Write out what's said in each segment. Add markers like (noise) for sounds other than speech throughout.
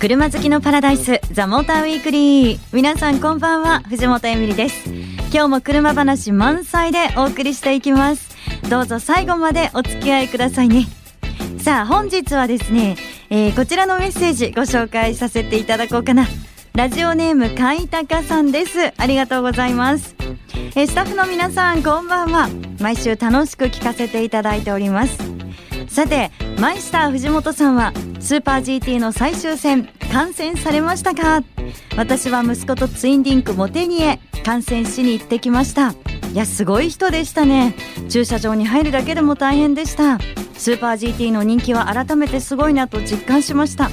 車好きのパラダイスザモーターウィークリー。皆さんこんばんは藤本エミリです。今日も車話満載でお送りしていきます。どうぞ最後までお付き合いくださいね。さあ本日はですね、えー、こちらのメッセージご紹介させていただこうかな。ラジオネーム海高さんです。ありがとうございます。えー、スタッフの皆さんこんばんは。毎週楽しく聞かせていただいております。さてマイスター藤本さんはスーパー GT の最終戦観戦されましたか？私は息子とツインリンクモテニへ観戦しに行ってきました。いやすごい人でしたね。駐車場に入るだけでも大変でした。スーパー GT の人気は改めてすごいなと実感しました。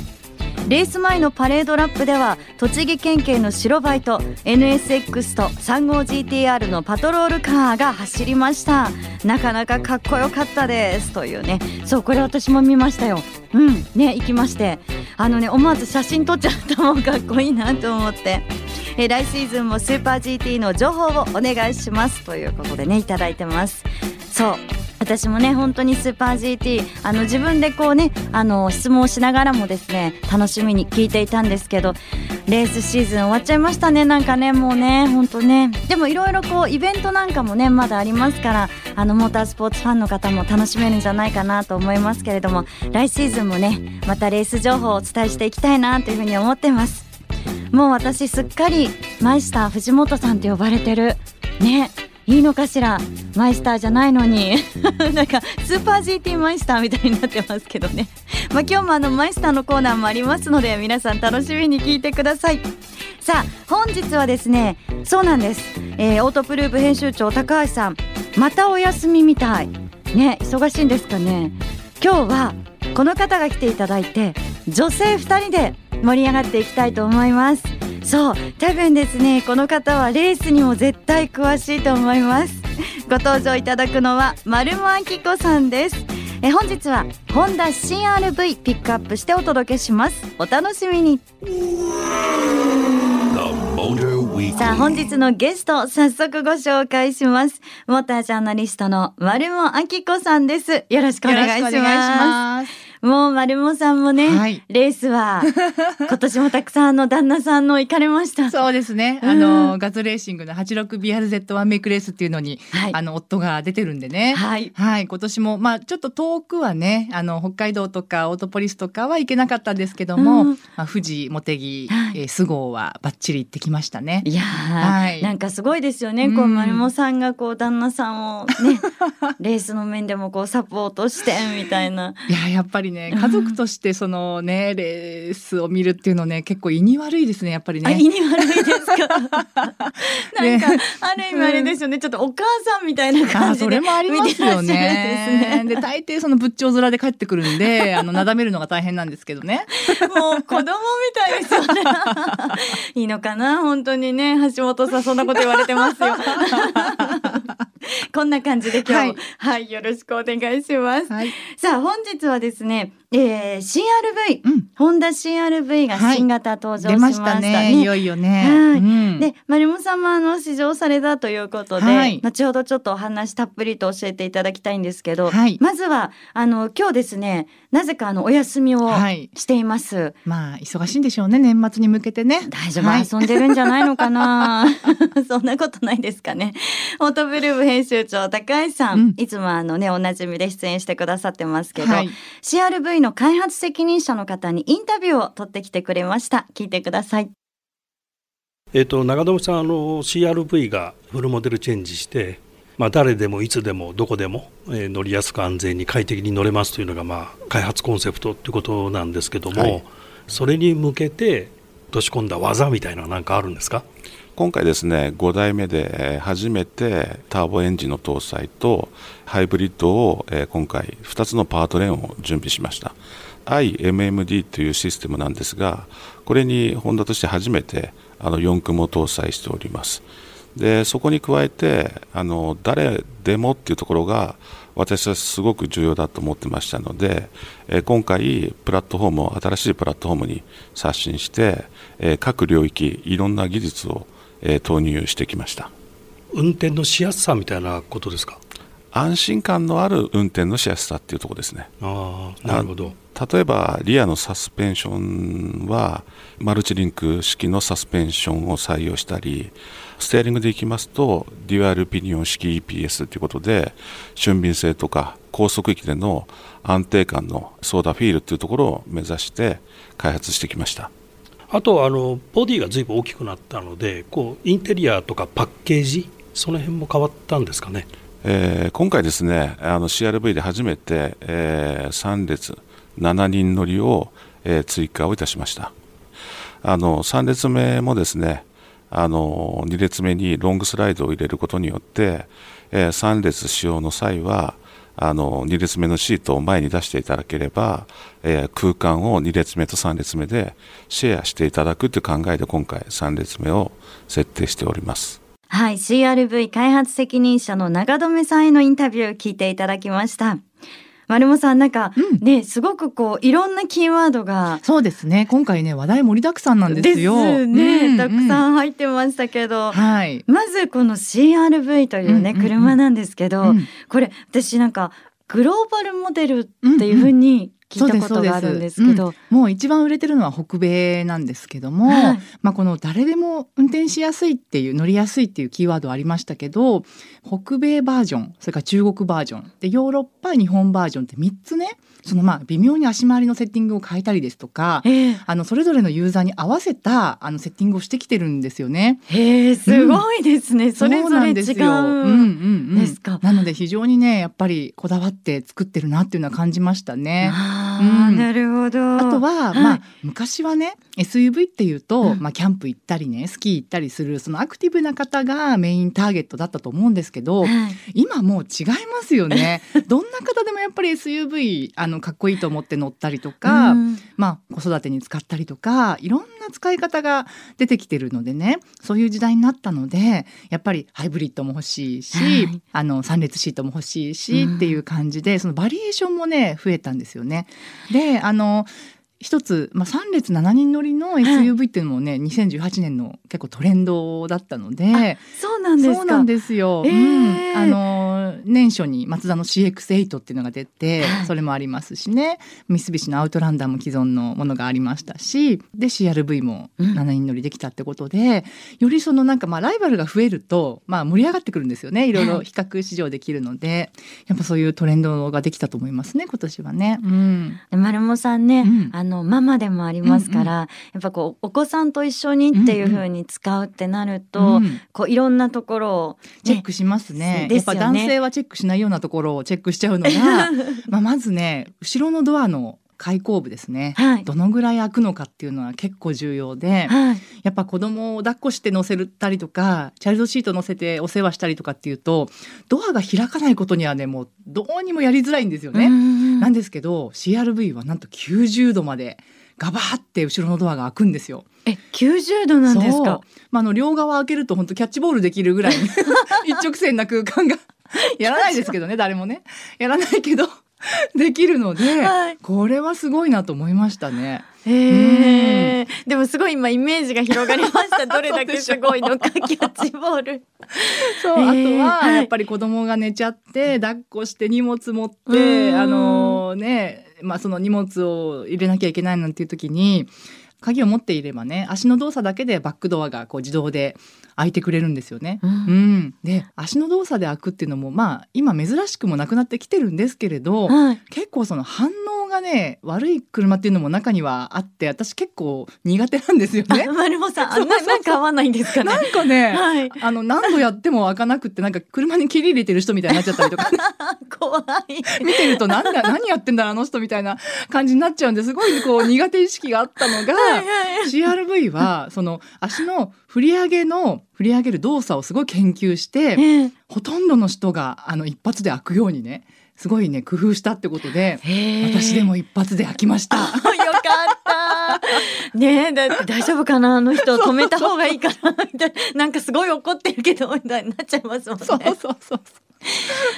レース前のパレードラップでは栃木県警の白バイと NSX と 35GTR のパトロールカーが走りました。なかなかかっこよかったです。というね。そうこれ私も見ましたよ。うん。ね行きまして。あのね思わず写真撮っちゃったもんかっこいいなと思って。え来シーズンもスーパー GT の情報をお願いします。ということでねいただいてます。そう。私もね本当にスーパー GT あの自分でこうねあの質問をしながらもですね楽しみに聞いていたんですけどレースシーズン終わっちゃいましたねなんかねもうね本当ね。でもいろいろこうイベントなんかもねまだありますからあのモータースポーツファンの方も楽しめるんじゃないかなと思いますけれども来シーズンもねまたレース情報をお伝えしていきたいなというふうに思ってます。もう私すっかりマイスター藤本さんって呼ばれてるね。いいのかしら？マイスターじゃないのに。(laughs) なんかスーパー GT マイスターみたいになってますけどね。(laughs) まあ今日もあのマイスターのコーナーもありますので皆さん楽しみに聞いてください。さあ本日はですねそうなんです、えー、オートプルーブ編集長高橋さん。またお休みみたい。ね忙しいんですかね。今日はこの方が来ていただいて女性2人で盛り上がっていきたいと思います。そう多分ですねこの方はレースにも絶対詳しいと思います。ご登場いただくのは丸間明子さんです。え本日はホンダ CRV ピックアップしてお届けします。お楽しみに。さあ本日のゲスト早速ご紹介します。モータージャーナリストの丸間明子さんです。よろしくお願いしますもう丸もさんもね、はい、レースは (laughs) 今年もたくさんの旦那さんの行かれました。そうですね。あの、ガズレーシングの 86BRZ1 メイクレースっていうのに、はい、あの夫が出てるんでね。はい。はい。今年もまあちょっと遠くはね、あの北海道とかオートポリスとかは行けなかったんですけども、まあ富士茂木、はい、えー、菅生はバッチリ行ってきましたね。いやはい。なんかすごいですよね。こう丸もさんがこう旦那さんをね、(laughs) レースの面でもこうサポートしてみたいな。いややっぱりね家族としてそのねレースを見るっていうのね結構胃に悪いですねやっぱりね。胃に悪いですか？(laughs) なんか、ある意味あれですよね、ちょっとお母さんみたいな感じでそれもありますよね。で、ね、大抵その仏頂面で帰ってくるんであのなだめるのが大変なんですけどね。もう子供みたいですよね。(laughs) いいのかな？本当にね橋本さんそんなこと言われてますよ。こんな感じで今日、はい、はい、よろしくお願いします。はい、さあ本日はですねえー、CRV、うん、ホンダ CRV が新型登場しましたね。はい、ねいよいよね。はい。うん、で、丸本さんもあの試乗されたということで、はい、後ほどちょっとお話たっぷりと教えていただきたいんですけど、はい、まずはあの今日ですね、なぜかあのお休みをしています。まあ忙しいんでしょうね、年末に向けてね。大丈夫、遊んでるんじゃないのかな？(laughs) そんなことないですかね。オートブルーム編集長高橋さん、うん、いつもあのねおなじみで出演してくださってますけど、CRV の開発責任者の方にインタビューを取ってきてくれました。聞いてください。えっ、と長友さんあの CRV がフルモデルチェンジしてまあ、誰でもいつでもどこでも、えー、乗りやすく安全に快適に乗れますというのが、まあ、開発コンセプトということなんですけども、はい、それに向けて落とし込んだ技みたいな何かあるんですか？今回ですね5代目で初めてターボエンジンの搭載とハイブリッドを今回2つのパートレーンを準備しました。iMMD というシステムなんですがこれにホンダとして初めてあの4駆も搭載しております。でそこに加えてあの誰でもっていうところが私はすごく重要だと思ってましたので、え今回プラットフォームを新しいプラットフォームに刷新して、え各領域いろんな技術をえ投入してきました。運転のしやすさみたいなことですか？安心感のある運転のしやすさっていうところですね。あなるほど。例えばリアのサスペンションはマルチリンク式のサスペンションを採用したりステアリングでいきますとデュアルピニオン式 EPS ということで俊敏性とか高速域での安定感のソーダフィールというところを目指して開発してきましたあとあのボディがずいぶん大きくなったのでこうインテリアとかパッケージその辺も変わったんですかね、えー、今回ですねあの CRV で初めて、えー、3列7人乗りを、えー、追加をいたしました。あの3列目もですねあの2列目にロングスライドを入れることによって、えー、3列使用の際はあの2列目のシートを前に出していただければ、えー、空間を2列目と3列目でシェアしていただくという考えで今回3列目を設定しております。はい、CRV 開発責任者の長留さんへのインタビューを聞いていただきました。丸もさんなんか、うん、ねすごくこういろんなキーワードがそうですね。今回ね話題盛りだくさんなんですよ。ですね、うん、たくさん入ってましたけど、はい、まずこの CRV というね、車なんですけど、これ私なんかグローバルモデルっていうふうに聞いたことがあるんですけど、うん、もう一番売れてるのは北米なんですけども、はい、まあこの誰でも運転しやすいっていう乗りやすいっていうキーワードありましたけど北米バージョンそれから中国バージョンでヨーロッパ日本バージョンって3つねそのまあ微妙に足回りのセッティングを変えたりですとか、え。ー、あのそれぞれのユーザーに合わせたあのセッティングをしてきてるんですよね。へえすごいですね、うん、それぞれ違うんですか、うんうんうん、なので非常にねやっぱりこだわって作ってるなっていうのは感じましたね。うん、なるほど。あとは、はい、まあ昔はね SUV っていうと、うん、まあ、キャンプ行ったりねスキー行ったりするそのアクティブな方がメインターゲットだったと思うんですけど、はい、今もう違いますよね。(laughs) どんな方でもやっぱり SUV あのかっこいいと思って乗ったりとか、うん、まあ、子育てに使ったりとかいろんな使い方が出てきてるのでねそういう時代になったのでやっぱりハイブリッドも欲しいし、はい、あの3列シートも欲しいし、っていう感じでそのバリエーションもね増えたんですよね。であの一つ、まあ、3列7人乗りの SUV っていうのもね、はい、2018年の結構トレンドだったのでそうなんですそうなんですよ、えー、うん、あの年初にマツダの CX8 っていうのが出て、はい、それもありますしね。三菱のアウトランダーも既存のものがありましたしで CRV も7人乗りできたってことで、うん、よりそのなんかまあライバルが増えると、まあ、盛り上がってくるんですよね。いろいろ比較市場できるので、はい、やっぱそういうトレンドができたと思いますね今年はね。うん、丸もさんね、うん、あのママでもありますから、うんうん、やっぱこうお子さんと一緒にっていうふうに使うってなると、うん。うん、こういろんなところを、ね、チェックしますね。やっぱ男性はチェックしないようなところをチェックしちゃうのが (laughs) まあまずね後ろのドアの開口部ですね、はい、どのぐらい開くのかっていうのは結構重要で、はい、やっぱ子供を抱っこして乗せたりとかチャイルドシート乗せてお世話したりとかっていうとドアが開かないことにはねもうどうにもやりづらいんですよね。なんですけど CRV はなんと90度までガバーって後ろのドアが開くんですよ。え、90度なんですか？まあ、あの両側開けると本当キャッチボールできるぐらい (laughs) 一直線な空間が (laughs) やらないですけどね、(laughs) 誰もね。やらないけど (laughs) できるので、はい、これはすごいなと思いましたね。へえ、でもすごい今イメージが広がりました。どれだけすごいのかキャッチボール。そう、あとはやっぱり子供が寝ちゃって抱っこして荷物持って、あのねまあその荷物を入れなきゃいけないなんていう時に鍵を持っていればね足の動作だけでバックドアがこう自動で開いてくれるんですよね。うん、うん、で足の動作で開くっていうのもまあ今珍しくもなくなってきてるんですけれど、はい、結構その反応がね悪い車っていうのも中にはあって私結構苦手なんですよね。(laughs) 丸本さんあなんか合わないんですかね。なんかね、はい、あの何度やっても開かなくってなんか車に切り入れてる人みたいになっちゃったりとか、(laughs) 怖い。見てるとなんだ何やってんだあの人みたいな感じになっちゃうんです。ごいこう苦手意識があったのがはい、CRV はその足の振り上げの振り上げる動作をすごい研究して、えー、ほとんどの人があの一発で開くようにねすごいね工夫したってことで私でも一発で開きました。(laughs) よかった。ねだって大丈夫かな？あの人止めた方がいいかな？みたいな。なんかすごい怒ってるけどみたいになっちゃいますもんね。そうそうそう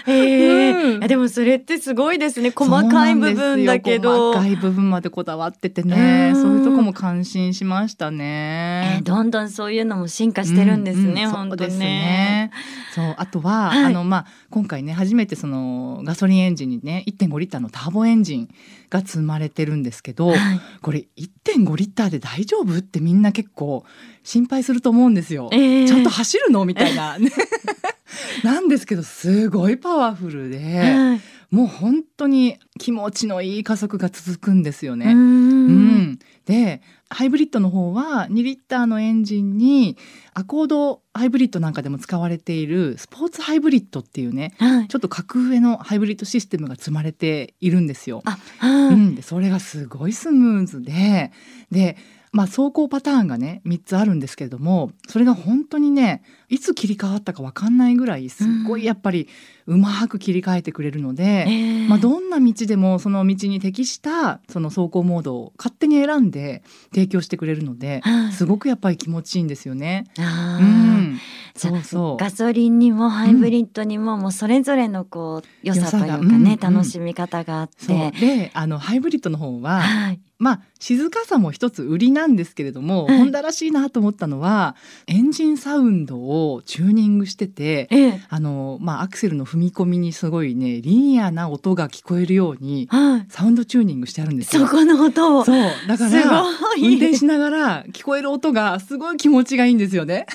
えー、うん、でもそれってすごいですね。細かい部分だけど。細かい部分までこだわっててね、うそういうとこも感心しましたね、えー、どんどんそういうのも進化してるんですね、うんうん、本当ですねそうあとは、はい、あのまあ今回ね初めてそのガソリンエンジンにね1.5リッターのターボエンジンが積まれてるんですけど、はい、これ1.5リッターで大丈夫ってみんな結構心配すると思うんですよ、えー、ちゃんと走るの？みたいな。(laughs) なんですけどすごいパワフルで、はい、もう本当に気持ちのいい加速が続くんですよね。うん、でハイブリッドの方は2リッターのエンジンにアコードハイブリッドなんかでも使われているスポーツハイブリッドっていうね、はい、ちょっと格上のハイブリッドシステムが積まれているんですよ。うん、でそれがすごいスムーズででまあ、走行パターンがね3つあるんですけれどもそれが本当にねいつ切り替わったか分かんないぐらいすっごいやっぱりうまく切り替えてくれるので、うん、まあ、どんな道でもその道に適したその走行モードを勝手に選んで提供してくれるので、すごくやっぱり気持ちいいんですよね。うん、そうそう。ガソリンにもハイブリッドにも、もうそれぞれのこう良さというかね、楽しみ方があって。であのハイブリッドの方は、はい、まあ静かさも一つ売りなんですけれども、はい、ホンダらしいなと思ったのはエンジンサウンドをチューニングしてて、ええ、あのまあアクセルの踏み込みにすごいねリニアな音が聞こえるように、はい、サウンドチューニングしてあるんですよ。そこの音。そう。だから運転しながら聞こえる音がすごい気持ちがいいんですよね。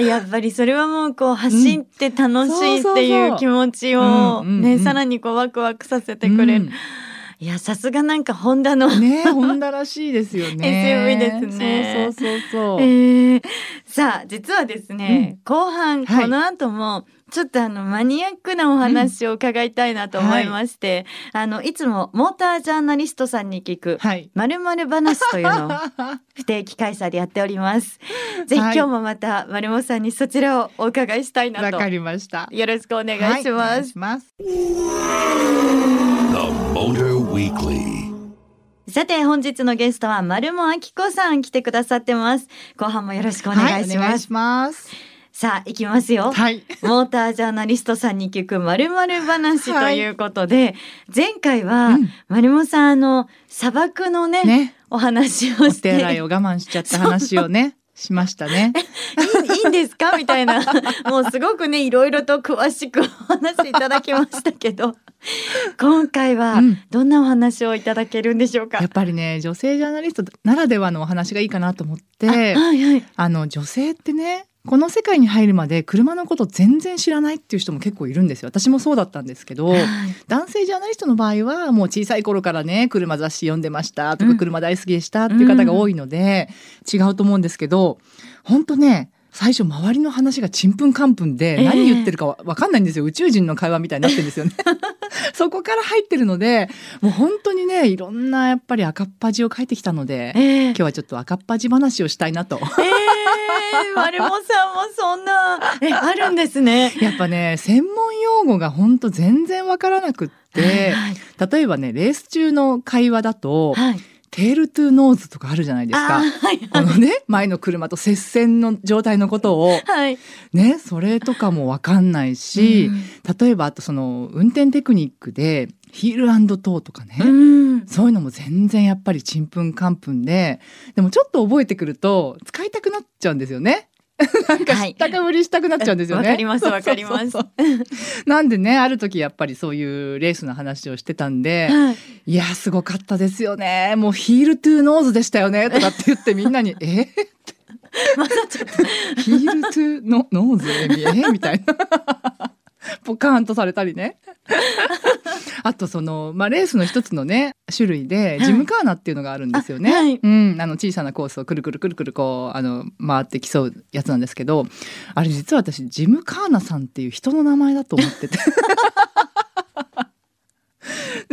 やっぱりそれはもうこう走って楽しいっていう気持ちをねさらにこうワクワクさせてくれる。うんいやさすがなんかホンダのねホンダらしいですよね。(laughs) SUV ですね。そうそうそうそう、えー、さあ実はですね、うん、後半この後も、はいちょっとあのマニアックなお話を伺いたいなと思いまして、うんはい、あのいつもモータージャーナリストさんに聞くまるまる話というのを不定期開催でやっております。(laughs) ぜひ今日もまたまるもさんにそちらをお伺いしたいなと。わかりました。よろしくお願いします。はい、さて本日のゲストは丸もあきこさん来てくださってます。後半もよろしくお願いします。ますさあ、行きますよ。はい。モータージャーナリストさんに聞くまるまる話ということで、はい、前回は、まるもさん、あの、砂漠のね、ねお話をして。お手洗いを我慢しちゃった話をね。しましたね。いいいいんですか？(laughs) みたいな。もうすごくね、いろいろと詳しくお話しいただきましたけど。今回はどんなお話をいただけるんでしょうか、うん、やっぱりね女性ジャーナリストならではのお話がいいかなと思って、はいはい、あの女性ってねこの世界に入るまで車のこと全然知らないっていう人も結構いるんですよ。私もそうだったんですけど、はい、男性ジャーナリストの場合はもう小さい頃からね車雑誌読んでましたとか、車大好きでしたっていう方が多いので、うん、違うと思うんですけど本当ね最初周りの話がちんぷんかんぷんで何言ってるかわかんないんですよ、えー、宇宙人の会話みたいになってるんですよね。(laughs) そこから入ってるのでもう本当にねいろんなやっぱり赤っ恥をかいてきたので、えー、今日はちょっと赤っ恥話をしたいなと。えー、丸もさんもそんな。(laughs) えあるんですね。やっぱね専門用語が本当全然わからなくって、はい、例えばねレース中の会話だと、はい。テールトゥーノーズとかあるじゃないですか。はいはい、このね、前の車と接戦の状態のことを、はい、ね、それとかもわかんないし、うん、例えばあとその運転テクニックで、ヒールトーとかね、うん、そういうのも全然やっぱりちんぷんかんぷんで、でもちょっと覚えてくると使いたくなっちゃうんですよね。(laughs) なんか知ったかぶりしたくなっちゃうんですよね。わ、はい、かりますわかります。なんでねある時やっぱりそういうレースの話をしてたんで、はい、いやすごかったですよね。もうヒールトゥーノーズでしたよねとかって言ってみんなに (laughs) え？ー、っとヒールトゥーノノーズえ？ー、みたいな。ポカーンとされたりね。(laughs) あとその、まあ、レースの一つのね種類でジムカーナっていうのがあるんですよね。はい、うん、あの小さなコースをくるくるくるくるこうあの回って競うやつなんですけどあれ実は私ジムカーナさんっていう人の名前だと思ってて。(laughs)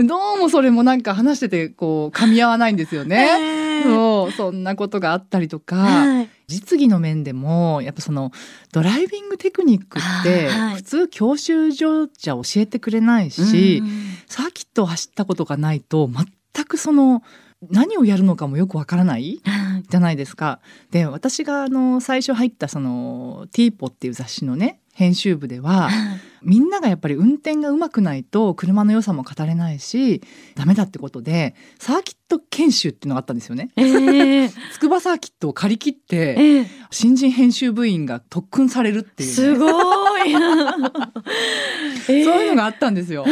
どうもそれもなんか話しててこう噛み合わないんですよね。そうそんなことがあったりとか、はい、実技の面でもやっぱそのドライビングテクニックって普通教習所じゃ教えてくれないし、サーキットを走ったことがないと全くその何をやるのかもよくわからないじゃないですか。で私があの最初入ったその「ティーポっていう雑誌のね編集部では (laughs) みんながやっぱり運転がうまくないと車の良さも語れないしダメだってことでサーキット研修っていうのがあったんですよね。えー、(laughs) 筑波サーキットを借り切って、えー、新人編集部員が特訓されるっていう、ね、すごい、えー、そういうのがあったんですよ。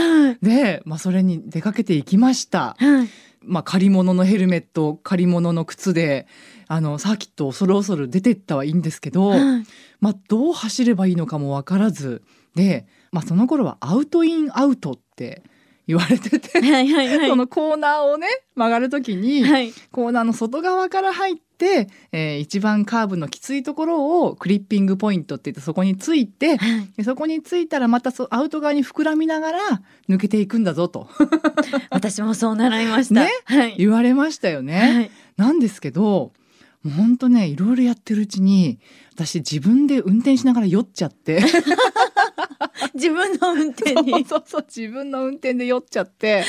で、まあ、それに出かけていきました。まあ、借り物のヘルメット借り物の靴であのサーキットを恐る恐る出てったはいいんですけど、まあ、どう走ればいいのかも分からずで、まあ、その頃はアウトインアウトって言われてて、はいはいはい、(laughs) そのコーナーをね曲がる時に、はい、コーナーの外側から入って、えー、一番カーブのきついところをクリッピングポイントって言ってそこについて、はい、そこについたらまたそアウト側に膨らみながら抜けていくんだぞと。(laughs) 私もそう習いました、ね？はい、言われましたよね。なんですけどもう本当ねいろいろやってるうちに私自分で運転しながら酔っちゃって (laughs) (laughs) 自分の運転に。(laughs) そうそう自分の運転で酔っちゃって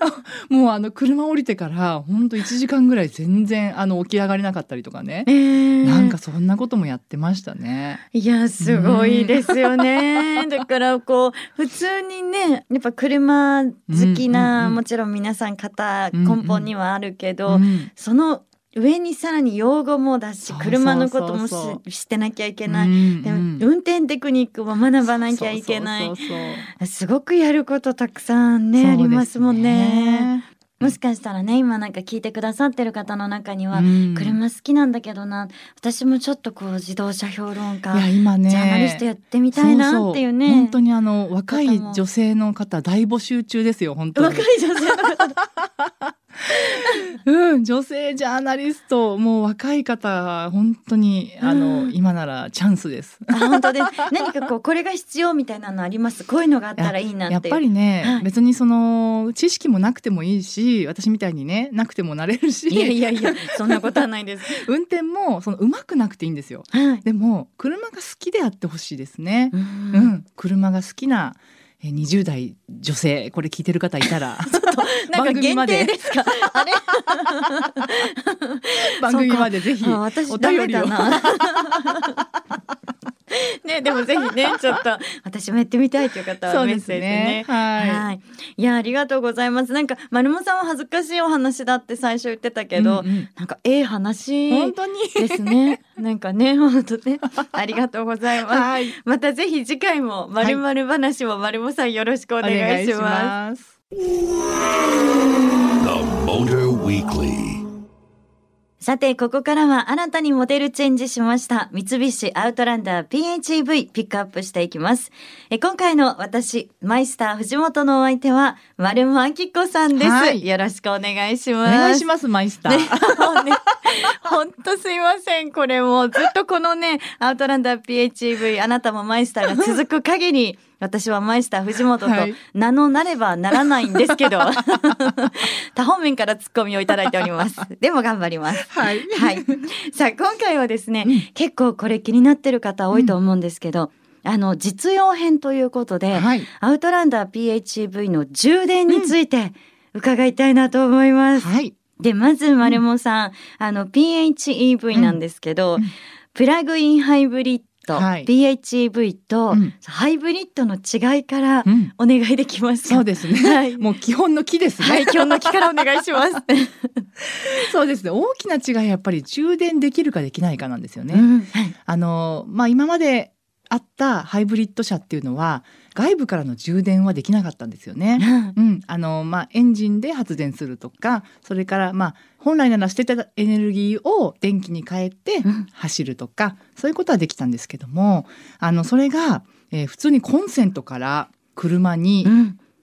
(laughs) もうあの車降りてから本当1時間ぐらい全然あの起き上がれなかったりとかね、えー、なんかそんなこともやってましたね。いやすごいですよね、だからこう普通にねやっぱ車好きな、うんうんうん、もちろん皆さん方根本にはあるけど、うんうん、その上にさらに用語もだし車のこともしてなきゃいけない、うんうん、でも運転テクニックも学ばなきゃいけない。すごくやることたくさんね、ね、ありますもんね。もしかしたらね今なんか聞いてくださってる方の中には、うん、車好きなんだけどな。私もちょっとこう自動車評論家いや今、ね、ジャーナリストやってみたいなっていうね。本当にあの若い女性の方大募集中ですよ本当に。若い女性の方 (laughs) うん、女性ジャーナリスト、もう若い方、本当に、あの、うん、今ならチャンスです。あ、本当です。何かこう、これが必要みたいなのあります。こういうのがあったらいいなやっぱりね、はい、別にその知識もなくてもいいし、私みたいにね、なくてもなれるし。いやいやいや、そんなことはないです。(laughs) 運転も、その上手くなくていいんですよ。はい、でも、車が好きであってほしいですね。うん、うん、車が好きな。20代女性これ聞いてる方いたら (laughs) ちょっとなんか限定で。すか？あれ？(laughs) 番組までぜひお便りを (laughs) ね、でもぜひね、ちょっと私もやってみたいという方はメッセージね。ねはい、はい。いや、ありがとうございます。なんか、丸もさんは恥ずかしいお話だって最初言ってたけど、うんうん、なんか、ええ話。本当に？ですね。(laughs) なんかね、本当ね。ありがとうございます。はい、またぜひ次回も、まるまる話も丸もさんよろしくお願いします。はいさて、ここからは新たにモデルチェンジしました三菱アウトランダー PHEV ピックアップしていきます。え今回の私、マイスター藤本のお相手は丸間明子さんです、はい、よろしくお願いします。お願いします、マイスター。ね、本当、すいません。これもずっとこのね、アウトランダー PHEV あなたもマイスターが続く限り、私はマイスター藤本と名のなればならないんですけど、はい、多方面からツッコミをいただいております。でも頑張ります。はい。はい。さあ、今回はですね、うん、結構これ気になってる方多いと思うんですけど、うん、あの、実用編ということで、はい、アウトランダー PHEV の充電について伺いたいなと思います。はい。で、まず、マルモさん、あの、PHEV なんですけど、プラグインハイブリット、はい、PHEV と、うん、ハイブリッドの違いからお願いできます。か、うん、そうですね、(laughs) はい、もう基本の木ですね。はい基本の木からお願いします。(laughs) そうですね。大きな違いやっぱり充電できるかできないかなんですよね、うん、あのまあ今まであったハイブリッド車っていうのは外部からの充電はできなかったんですよね。うん、あのまあエンジンで発電するとか、それからまあ本来なら捨てたエネルギーを電気に変えて走るとか、うん、そういうことはできたんですけども、あのそれが、えー、普通にコンセントから車に、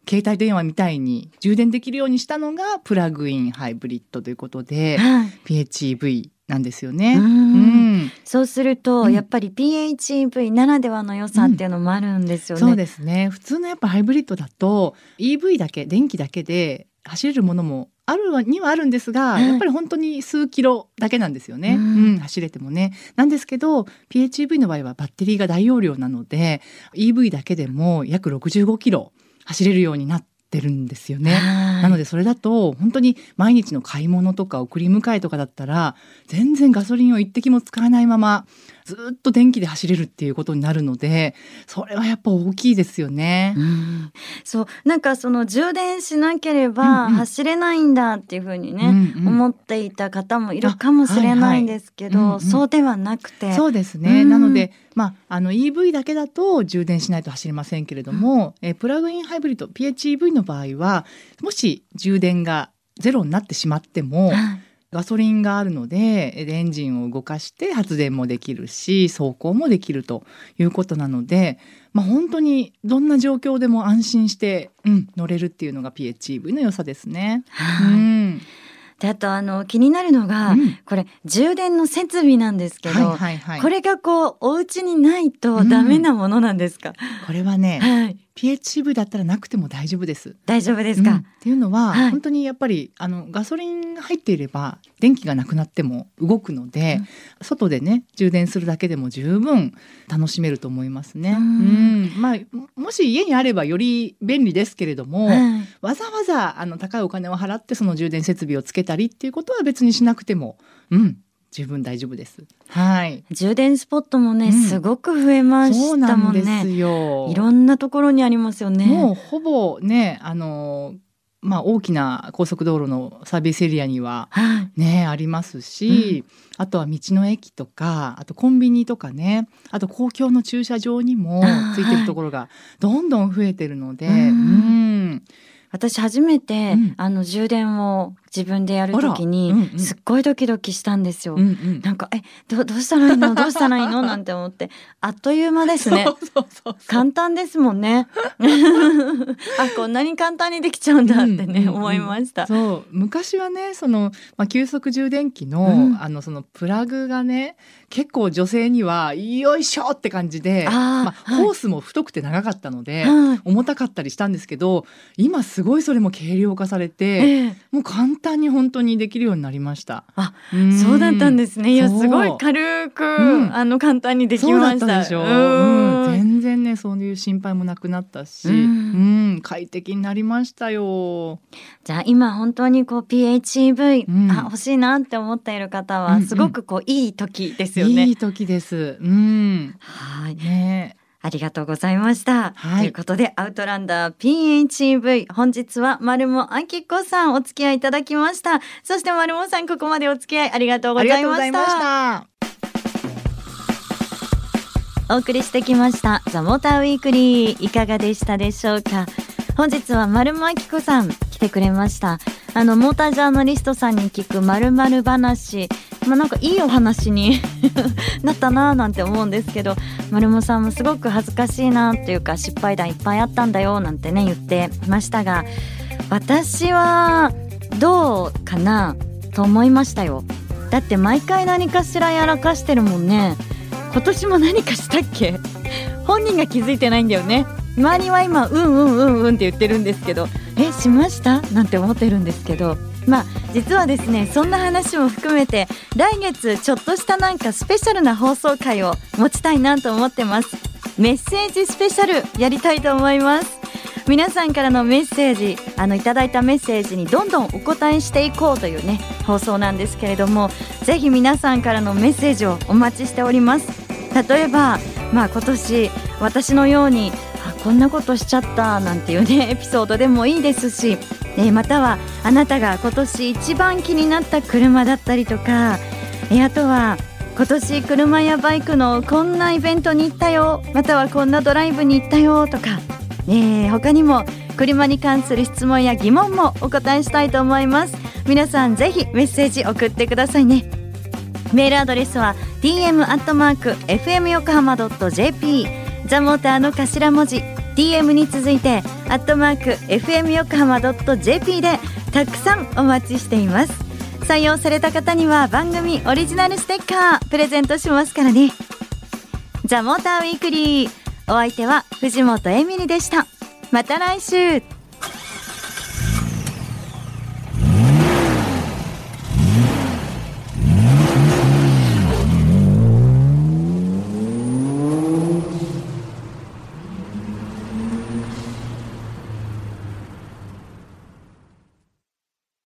携帯電話みたいに充電できるようにしたのがプラグインハイブリッドということで、PHEV なんですよね。うん、そうすると、うん、やっぱり PHEV ならではの良さっていうのもあるんですよね。そうですね。普通のやっぱハイブリッドだと EV だけ電気だけで走れるものもあるにはあるんですが、やっぱり本当に数キロだけなんですよね、うん、うん、走れてもね。なんですけど PHEV の場合はバッテリーが大容量なので EV だけでも約65キロ走れるようになってってるんですよね。なのでそれだと本当に毎日の買い物とか送り迎えとかだったら全然ガソリンを一滴も使わないままずっと電気で走れるっていうことになるのでそれはやっぱ大きいですよね。うん、そうなんかその充電しなければ走れないんだっていうふうにね、うんうん、思っていた方もいるかもしれないんですけど、そうではなくて。そうですね、うん、なので、まあ、あの EV だけだと充電しないと走れませんけれども、うん、えプラグインハイブリッド PHEV の場合はもし充電がゼロになってしまっても、はい。ガソリンがあるのでエンジンを動かして発電もできるし走行もできるということなので、まあ、本当にどんな状況でも安心して、うん、乗れるっていうのが PHEV の良さですね。はい、うんであとあの気になるのが、うん、これ充電の設備なんですけど、はいはいはい、これがこうお家にないとダメなものなんですか、うん、これはね、はい、PHEV だったらなくても大丈夫です。大丈夫ですか、うん、っていうのは、はい、本当にやっぱりあのガソリンが入っていれば電気がなくなっても動くので、うん、外でね充電するだけでも十分楽しめると思いますね。うん、まあもし家にあればより便利ですけれども、わざわざあの高いお金を払ってその充電設備をつけたりっていうことは別にしなくても、うん、十分大丈夫です。はい。充電スポットもね、うん、すごく増えましたもんね。いろんなところにありますよね。もうほぼね、あのまあ大きな高速道路のサービスエリアにはね、はい、ありますし、うん、あとは道の駅とか、あとコンビニとかね、あと公共の駐車場にもついてるところがどんどん増えてるので、はい、うん私初めて、うん、あの充電を自分でやるときに、うんうん、すっごいドキドキしたんですよ。うんうん、なんかえどどうしたらいいの？どうしたらいいの？なんて思って。あっという間ですね。(laughs) 簡単ですもんね。(laughs) あこんなに簡単にできちゃうんだってね、うんうんうん、思いました。そう。昔はねそのまあ急速充電器の、あのそのプラグがね結構女性にはよいしょって感じでまあ、ホースも太くて長かったので、はい、重たかったりしたんですけど今すごいそれも軽量化されて、えー、もう簡単に本当にできるようになりました。あ、そうだったんですね。いやすごい軽く、うん、あの簡単にできました。でしょ。うん、全然ねそういう心配もなくなったし、うん、うん、快適になりましたよ。じゃあ今本当にこう PHEV、うん、あ欲しいなって思っている方はすごくこう、いい時ですよね。いい時です。うん。はい。ね。ありがとうございました。はい、ということで、アウトランダー PHEV、本日は丸もあきこさんお付き合いいただきました。そして丸もさん、ここまでお付き合いありがとうございました。お送りしてきました、ザ・モーターウィークリー、いかがでしたでしょうか？本日は丸もあきこさん来てくれました。あの、モータージャーナリストさんに聞く〇〇話、まあ、なんかいいお話に (laughs) なったなーなんて思うんですけど丸もさんもすごく恥ずかしいなっていうか失敗談いっぱいあったんだよなんてね言ってましたが私はどうかなと思いましたよ。だって毎回何かしらやらかしてるもんね。今年も何かしたっけ？本人が気づいてないんだよね。周りは今うんうんうんうんって言ってるんですけどえしました？なんて思ってるんですけど。まあ実はですねそんな話も含めて来月ちょっとしたなんかスペシャルな放送回を持ちたいなと思ってます。メッセージスペシャルやりたいと思います。皆さんからのメッセージあのいただいたメッセージにどんどんお答えしていこうというね放送なんですけれどもぜひ皆さんからのメッセージをお待ちしております。例えばまあ今年私のようにあこんなことしちゃったなんていうねエピソードでもいいですしえー、またはあなたが今年一番気になった車だったりとか、えー、あとは今年車やバイクのこんなイベントに行ったよまたはこんなドライブに行ったよとか、えー、他にも車に関する質問や疑問もお答えしたいと思います。皆さんぜひメッセージ送ってくださいね。メールアドレスは tm.fm 横浜 .jp ザモーターの頭文字 DM に続いてアットマーク FM 横浜 .jp でたくさんお待ちしています。採用された方には番組オリジナルステッカープレゼントしますからね。ザ・モーターウィークリー。お相手は藤本エミリでした。また来週。